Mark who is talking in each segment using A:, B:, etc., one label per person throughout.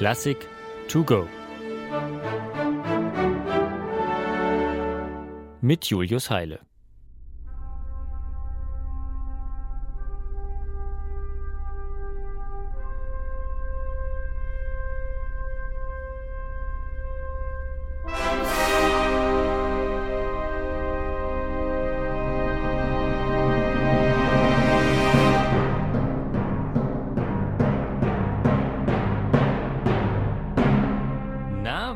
A: Klassik to go. Mit Julius Heile.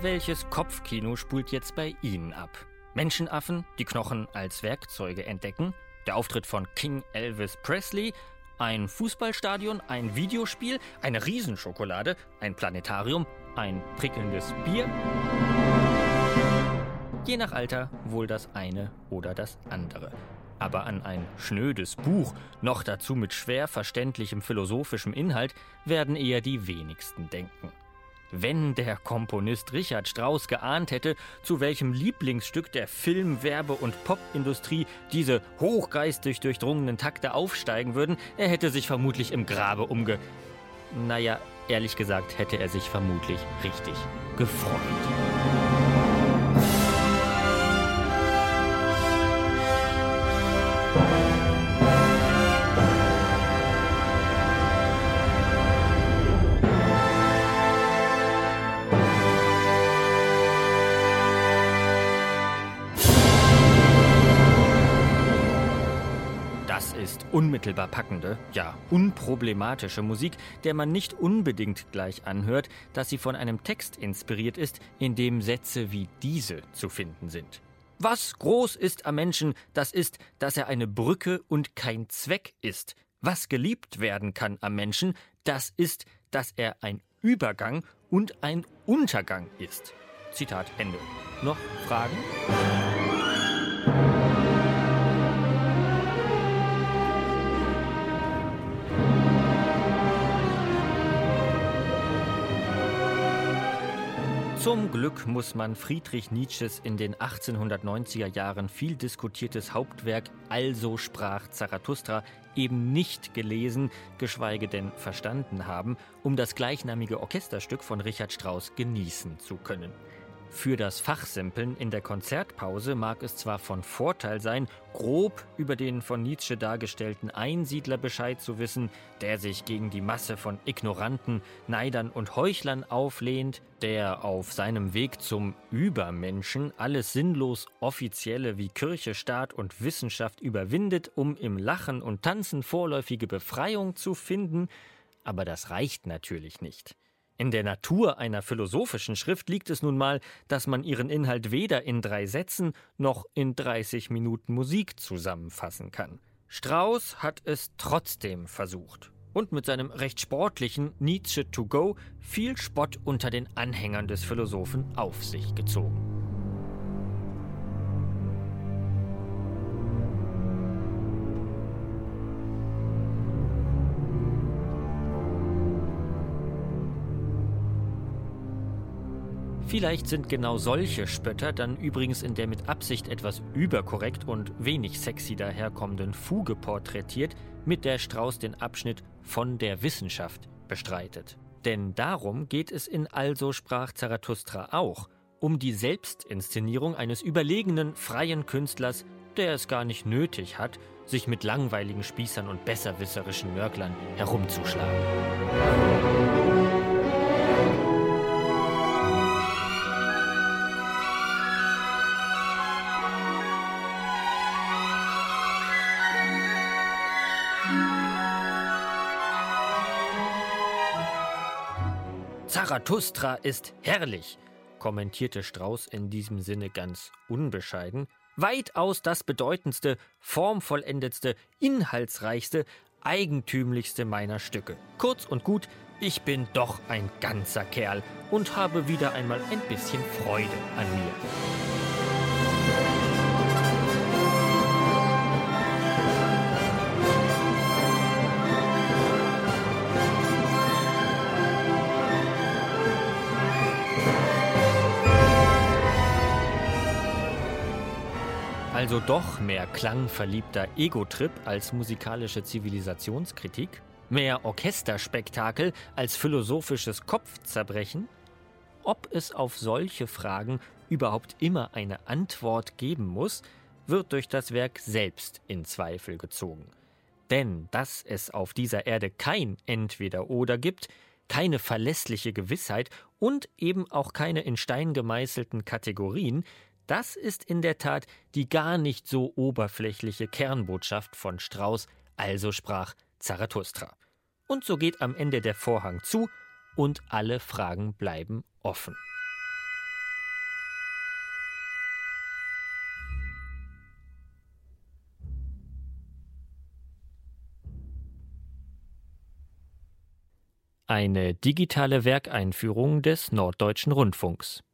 A: Welches Kopfkino spult jetzt bei Ihnen ab? Menschenaffen, die Knochen als Werkzeuge entdecken, der Auftritt von King Elvis Presley, ein Fußballstadion, ein Videospiel, eine Riesenschokolade, ein Planetarium, ein prickelndes Bier? Je nach Alter wohl das eine oder das andere. Aber an ein schnödes Buch, noch dazu mit schwer verständlichem philosophischem Inhalt, werden eher die wenigsten denken. Wenn der Komponist Richard Strauss geahnt hätte, zu welchem Lieblingsstück der Film-, Werbe- und Popindustrie diese hochgeistig durchdrungenen Takte aufsteigen würden, er hätte sich vermutlich im Grabe umge... Naja, ehrlich gesagt hätte er sich vermutlich richtig gefreut. Ist unmittelbar packende, ja unproblematische Musik, der man nicht unbedingt gleich anhört, dass sie von einem Text inspiriert ist, in dem Sätze wie diese zu finden sind. Was groß ist am Menschen, das ist, dass er eine Brücke und kein Zweck ist. Was geliebt werden kann am Menschen, das ist, dass er ein Übergang und ein Untergang ist. Zitat Ende. Noch Fragen? Zum Glück muss man Friedrich Nietzsches in den 1890er Jahren viel diskutiertes Hauptwerk Also sprach Zarathustra eben nicht gelesen, geschweige denn verstanden haben, um das gleichnamige Orchesterstück von Richard Strauss genießen zu können. Für das Fachsimpeln in der Konzertpause mag es zwar von Vorteil sein, grob über den von Nietzsche dargestellten Einsiedler Bescheid zu wissen, der sich gegen die Masse von Ignoranten, Neidern und Heuchlern auflehnt, der auf seinem Weg zum Übermenschen alles sinnlos Offizielle wie Kirche, Staat und Wissenschaft überwindet, um im Lachen und Tanzen vorläufige Befreiung zu finden, aber das reicht natürlich nicht. In der Natur einer philosophischen Schrift liegt es nun mal, dass man ihren Inhalt weder in drei Sätzen noch in 30 Minuten Musik zusammenfassen kann. Strauss hat es trotzdem versucht und mit seinem recht sportlichen Nietzsche to go viel Spott unter den Anhängern des Philosophen auf sich gezogen. Vielleicht sind genau solche Spötter dann übrigens in der mit Absicht etwas überkorrekt und wenig sexy daherkommenden Fuge porträtiert, mit der Strauß den Abschnitt von der Wissenschaft bestreitet. Denn darum geht es in Also sprach Zarathustra auch, um die Selbstinszenierung eines überlegenen, freien Künstlers, der es gar nicht nötig hat, sich mit langweiligen Spießern und besserwisserischen Nörglern herumzuschlagen. Zarathustra ist herrlich, kommentierte Strauß in diesem Sinne ganz unbescheiden. Weitaus das bedeutendste, formvollendetste, inhaltsreichste, eigentümlichste meiner Stücke. Kurz und gut, ich bin doch ein ganzer Kerl und habe wieder einmal ein bisschen Freude an mir. Also doch mehr klangverliebter Ego-Trip als musikalische Zivilisationskritik? Mehr Orchesterspektakel als philosophisches Kopfzerbrechen? Ob es auf solche Fragen überhaupt immer eine Antwort geben muss, wird durch das Werk selbst in Zweifel gezogen. Denn dass es auf dieser Erde kein Entweder-Oder gibt, keine verlässliche Gewissheit und eben auch keine in Stein gemeißelten Kategorien, das ist in der Tat die gar nicht so oberflächliche Kernbotschaft von Strauß, also sprach Zarathustra. Und so geht am Ende der Vorhang zu und alle Fragen bleiben offen. Eine digitale Werkeinführung des Norddeutschen Rundfunks.